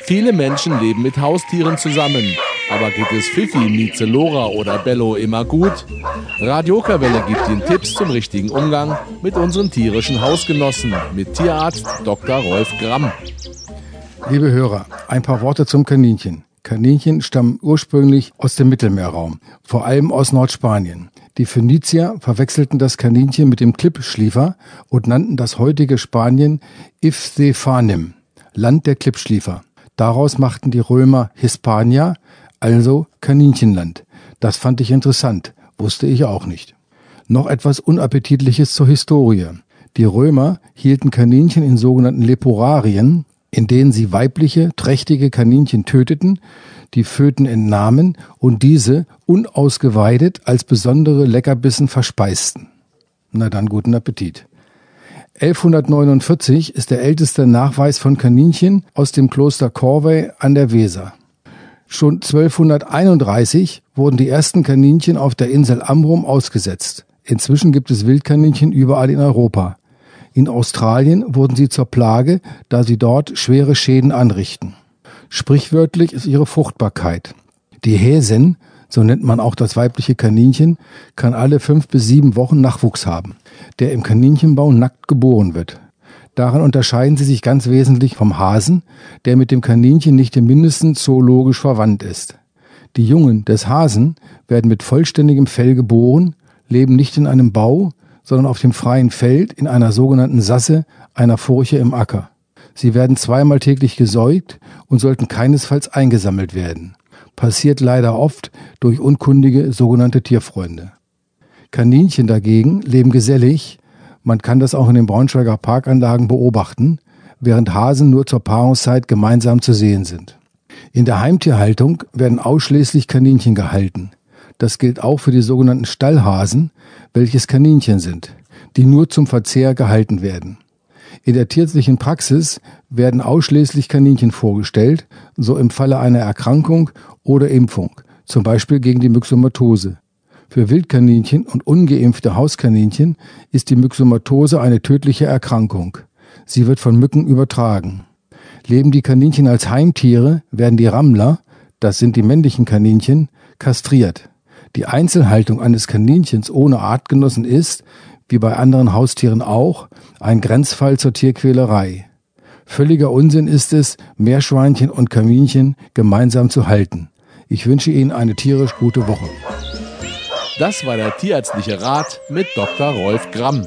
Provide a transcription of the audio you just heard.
Viele Menschen leben mit Haustieren zusammen. Aber geht es Fifi, Mieze, Lora oder Bello immer gut? Radiokavelle gibt Ihnen Tipps zum richtigen Umgang mit unseren tierischen Hausgenossen mit Tierarzt Dr. Rolf Gramm. Liebe Hörer, ein paar Worte zum Kaninchen. Kaninchen stammen ursprünglich aus dem Mittelmeerraum, vor allem aus Nordspanien. Die Phönizier verwechselten das Kaninchen mit dem Klippschliefer und nannten das heutige Spanien Ifthefanim, Land der Klippschliefer. Daraus machten die Römer Hispania, also Kaninchenland. Das fand ich interessant, wusste ich auch nicht. Noch etwas Unappetitliches zur Historie. Die Römer hielten Kaninchen in sogenannten Leporarien, in denen sie weibliche, trächtige Kaninchen töteten, die Föten entnahmen und diese unausgeweidet als besondere Leckerbissen verspeisten. Na dann guten Appetit. 1149 ist der älteste Nachweis von Kaninchen aus dem Kloster Corvey an der Weser. Schon 1231 wurden die ersten Kaninchen auf der Insel Amrum ausgesetzt. Inzwischen gibt es Wildkaninchen überall in Europa. In Australien wurden sie zur Plage, da sie dort schwere Schäden anrichten. Sprichwörtlich ist ihre Fruchtbarkeit. Die Häsin, so nennt man auch das weibliche Kaninchen, kann alle fünf bis sieben Wochen Nachwuchs haben, der im Kaninchenbau nackt geboren wird. Daran unterscheiden sie sich ganz wesentlich vom Hasen, der mit dem Kaninchen nicht im mindesten zoologisch verwandt ist. Die Jungen des Hasen werden mit vollständigem Fell geboren, leben nicht in einem Bau, sondern auf dem freien Feld in einer sogenannten Sasse, einer Furche im Acker. Sie werden zweimal täglich gesäugt und sollten keinesfalls eingesammelt werden. Passiert leider oft durch unkundige sogenannte Tierfreunde. Kaninchen dagegen leben gesellig, man kann das auch in den Braunschweiger Parkanlagen beobachten, während Hasen nur zur Paarungszeit gemeinsam zu sehen sind. In der Heimtierhaltung werden ausschließlich Kaninchen gehalten. Das gilt auch für die sogenannten Stallhasen, welches Kaninchen sind, die nur zum Verzehr gehalten werden. In der tierärztlichen Praxis werden ausschließlich Kaninchen vorgestellt, so im Falle einer Erkrankung oder Impfung, zum Beispiel gegen die Myxomatose. Für Wildkaninchen und ungeimpfte Hauskaninchen ist die Myxomatose eine tödliche Erkrankung. Sie wird von Mücken übertragen. Leben die Kaninchen als Heimtiere, werden die Rammler, das sind die männlichen Kaninchen, kastriert. Die Einzelhaltung eines Kaninchens ohne Artgenossen ist, wie bei anderen Haustieren auch, ein Grenzfall zur Tierquälerei. Völliger Unsinn ist es, Meerschweinchen und Kaninchen gemeinsam zu halten. Ich wünsche Ihnen eine tierisch gute Woche. Das war der tierärztliche Rat mit Dr. Rolf Gramm.